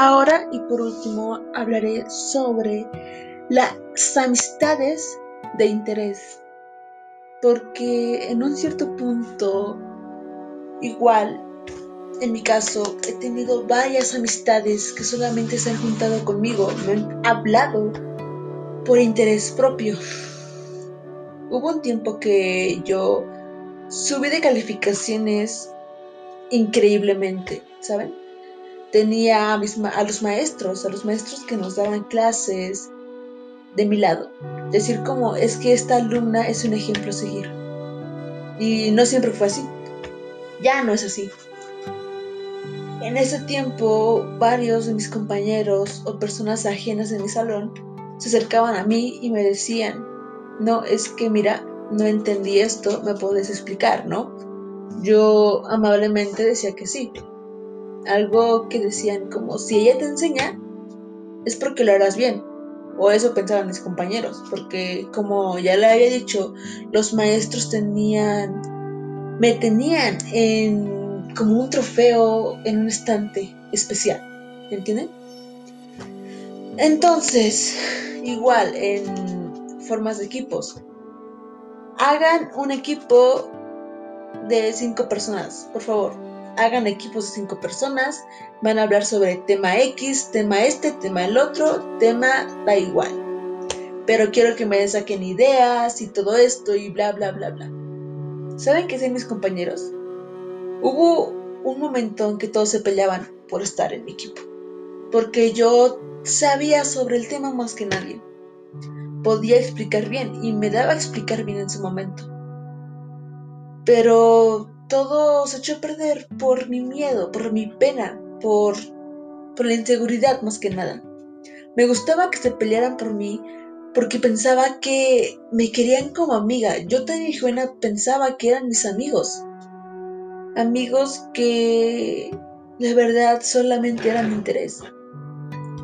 Ahora y por último hablaré sobre las amistades de interés. Porque en un cierto punto, igual, en mi caso, he tenido varias amistades que solamente se han juntado conmigo, me han hablado por interés propio. Hubo un tiempo que yo subí de calificaciones increíblemente, ¿saben? Tenía a, a los maestros, a los maestros que nos daban clases de mi lado. Decir como es que esta alumna es un ejemplo a seguir. Y no siempre fue así. Ya no es así. En ese tiempo, varios de mis compañeros o personas ajenas de mi salón se acercaban a mí y me decían, no, es que mira, no entendí esto, me puedes explicar, ¿no? Yo amablemente decía que sí. Algo que decían como, si ella te enseña, es porque lo harás bien. O eso pensaban mis compañeros, porque como ya le había dicho, los maestros tenían, me tenían en como un trofeo en un estante especial, ¿entienden? Entonces, igual en formas de equipos, hagan un equipo de cinco personas, por favor. Hagan equipos de cinco personas. Van a hablar sobre tema X, tema este, tema el otro, tema da igual. Pero quiero que me saquen ideas y todo esto y bla, bla, bla, bla. ¿Saben qué son mis compañeros? Hubo un momento en que todos se peleaban por estar en mi equipo. Porque yo sabía sobre el tema más que nadie. Podía explicar bien y me daba a explicar bien en su momento pero todo se echó a perder por mi miedo, por mi pena, por, por la inseguridad más que nada. Me gustaba que se pelearan por mí porque pensaba que me querían como amiga. Yo tan buena pensaba que eran mis amigos. Amigos que de verdad solamente eran mi interés.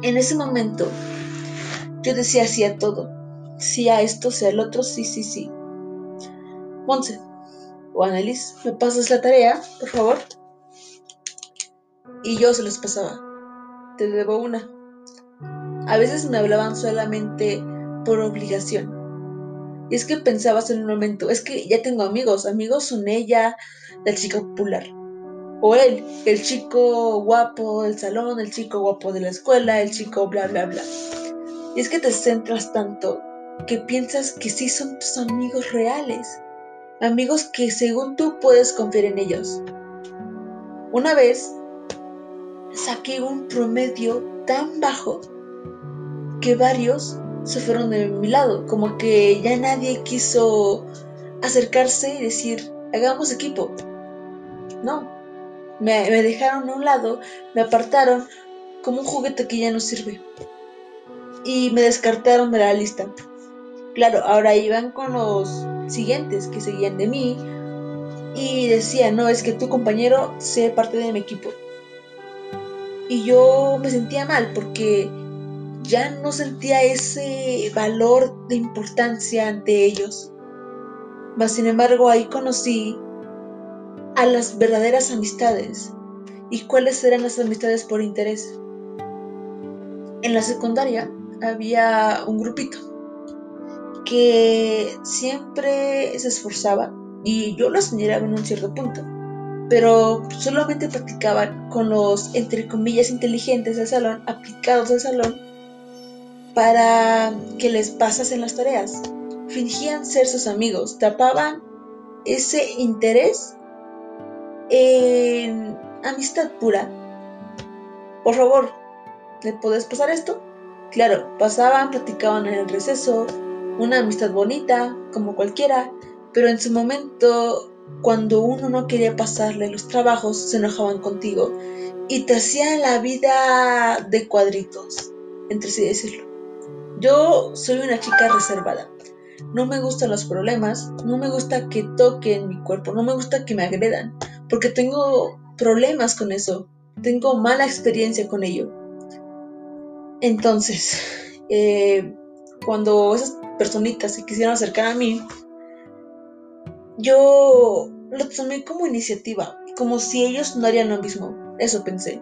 En ese momento yo decía sí a todo. Sí a esto, sí al otro, sí, sí, sí. Monse, o Annelies, ¿me pasas la tarea, por favor? Y yo se los pasaba. Te debo una. A veces me hablaban solamente por obligación. Y es que pensabas en un momento, es que ya tengo amigos, amigos son ella, la chica popular. O él, el chico guapo del salón, el chico guapo de la escuela, el chico bla, bla, bla. Y es que te centras tanto que piensas que sí son tus amigos reales amigos que según tú puedes confiar en ellos. Una vez saqué un promedio tan bajo que varios se fueron de mi lado, como que ya nadie quiso acercarse y decir, hagamos equipo. No, me, me dejaron a un lado, me apartaron como un juguete que ya no sirve. Y me descartaron de la lista. Claro, ahora iban con los siguientes que seguían de mí y decían, no, es que tu compañero sea parte de mi equipo. Y yo me sentía mal porque ya no sentía ese valor de importancia ante ellos. Mas sin embargo ahí conocí a las verdaderas amistades. ¿Y cuáles eran las amistades por interés? En la secundaria había un grupito que siempre se esforzaba y yo los admiraba en un cierto punto, pero solamente practicaban con los, entre comillas, inteligentes del salón, aplicados del salón, para que les pasasen las tareas. Fingían ser sus amigos, tapaban ese interés en amistad pura. Por favor, ¿le puedes pasar esto? Claro, pasaban, platicaban en el receso, una amistad bonita, como cualquiera, pero en su momento, cuando uno no quería pasarle los trabajos, se enojaban contigo y te hacían la vida de cuadritos, entre sí decirlo. Yo soy una chica reservada. No me gustan los problemas, no me gusta que toquen mi cuerpo, no me gusta que me agredan, porque tengo problemas con eso, tengo mala experiencia con ello. Entonces, eh, cuando esas personitas se quisieron acercar a mí, yo lo tomé como iniciativa, como si ellos no harían lo mismo. Eso pensé.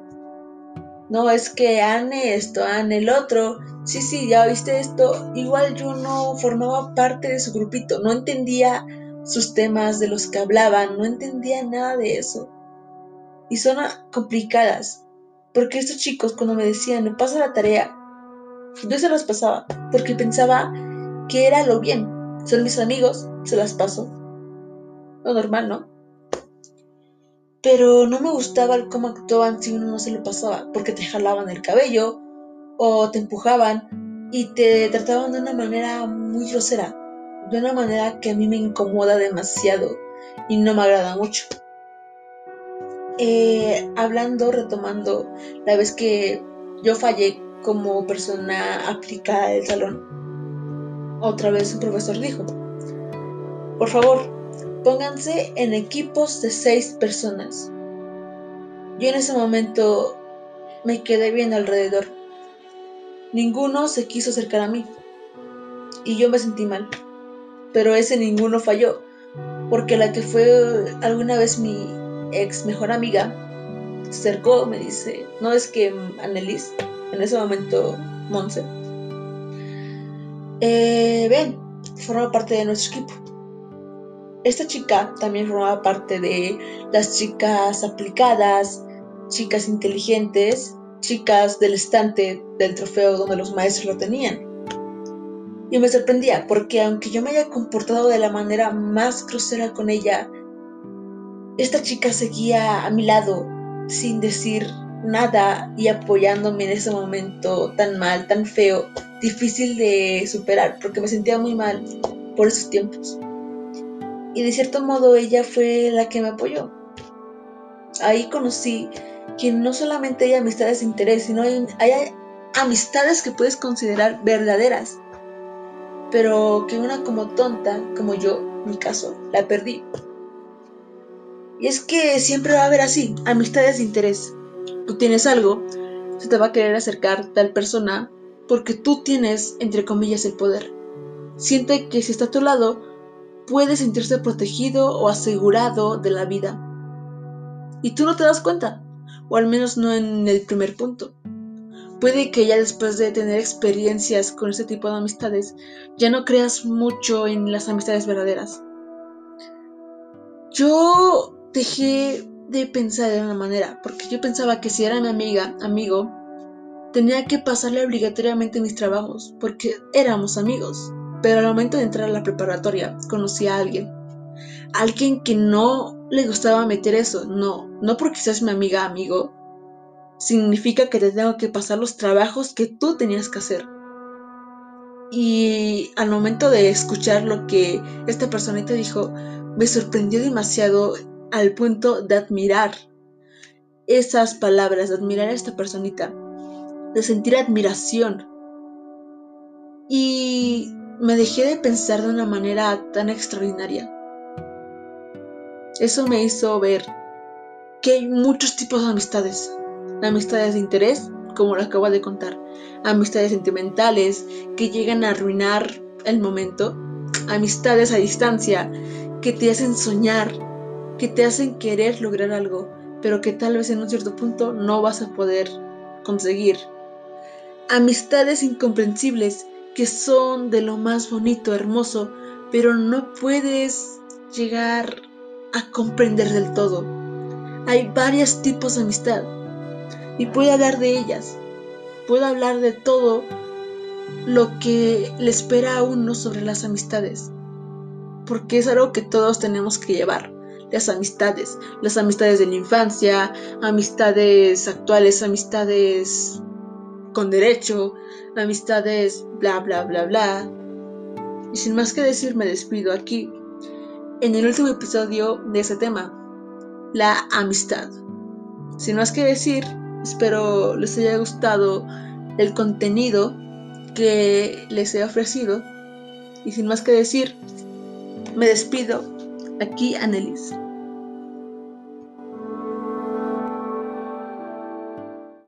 no es que Anne esto, Anne el otro, sí, sí, ya viste esto, igual yo no formaba parte de su grupito, no entendía sus temas de los que hablaban, no entendía nada de eso. Y son complicadas, porque estos chicos cuando me decían, me pasa la tarea, yo se las pasaba, porque pensaba que era lo bien, son mis amigos, se las paso. Lo normal, ¿no? Pero no me gustaba cómo actuaban si uno no se lo pasaba, porque te jalaban el cabello o te empujaban y te trataban de una manera muy grosera, de una manera que a mí me incomoda demasiado y no me agrada mucho. Eh, hablando, retomando la vez que yo fallé como persona aplicada del salón, otra vez un profesor dijo, por favor, Pónganse en equipos de seis personas. Yo en ese momento me quedé bien alrededor. Ninguno se quiso acercar a mí. Y yo me sentí mal. Pero ese ninguno falló. Porque la que fue alguna vez mi ex mejor amiga se acercó, me dice, no es que Annelies, en ese momento Monse, eh, ven, forma parte de nuestro equipo. Esta chica también formaba parte de las chicas aplicadas, chicas inteligentes, chicas del estante del trofeo donde los maestros lo tenían. Y me sorprendía porque aunque yo me haya comportado de la manera más grosera con ella, esta chica seguía a mi lado sin decir nada y apoyándome en ese momento tan mal, tan feo, difícil de superar, porque me sentía muy mal por esos tiempos. Y de cierto modo ella fue la que me apoyó. Ahí conocí que no solamente hay amistades de interés, sino hay, hay amistades que puedes considerar verdaderas. Pero que una como tonta, como yo, mi caso, la perdí. Y es que siempre va a haber así, amistades de interés. Tú tienes algo, se te va a querer acercar tal persona porque tú tienes, entre comillas, el poder. Siente que si está a tu lado, puede sentirse protegido o asegurado de la vida. Y tú no te das cuenta, o al menos no en el primer punto. Puede que ya después de tener experiencias con este tipo de amistades, ya no creas mucho en las amistades verdaderas. Yo dejé de pensar de una manera, porque yo pensaba que si era mi amiga, amigo, tenía que pasarle obligatoriamente mis trabajos, porque éramos amigos. Pero al momento de entrar a la preparatoria conocí a alguien. Alguien que no le gustaba meter eso. No, no porque seas mi amiga, amigo. Significa que te tengo que pasar los trabajos que tú tenías que hacer. Y al momento de escuchar lo que esta personita dijo, me sorprendió demasiado al punto de admirar esas palabras, de admirar a esta personita, de sentir admiración. Y me dejé de pensar de una manera tan extraordinaria. Eso me hizo ver que hay muchos tipos de amistades. Amistades de interés, como lo acabo de contar. Amistades sentimentales que llegan a arruinar el momento. Amistades a distancia que te hacen soñar, que te hacen querer lograr algo, pero que tal vez en un cierto punto no vas a poder conseguir. Amistades incomprensibles que son de lo más bonito, hermoso, pero no puedes llegar a comprender del todo. Hay varios tipos de amistad y puedo hablar de ellas. Puedo hablar de todo lo que le espera a uno sobre las amistades, porque es algo que todos tenemos que llevar. Las amistades, las amistades de la infancia, amistades actuales, amistades con derecho, amistades, bla, bla, bla, bla. Y sin más que decir, me despido aquí en el último episodio de ese tema, la amistad. Sin más que decir, espero les haya gustado el contenido que les he ofrecido. Y sin más que decir, me despido aquí, Annelies.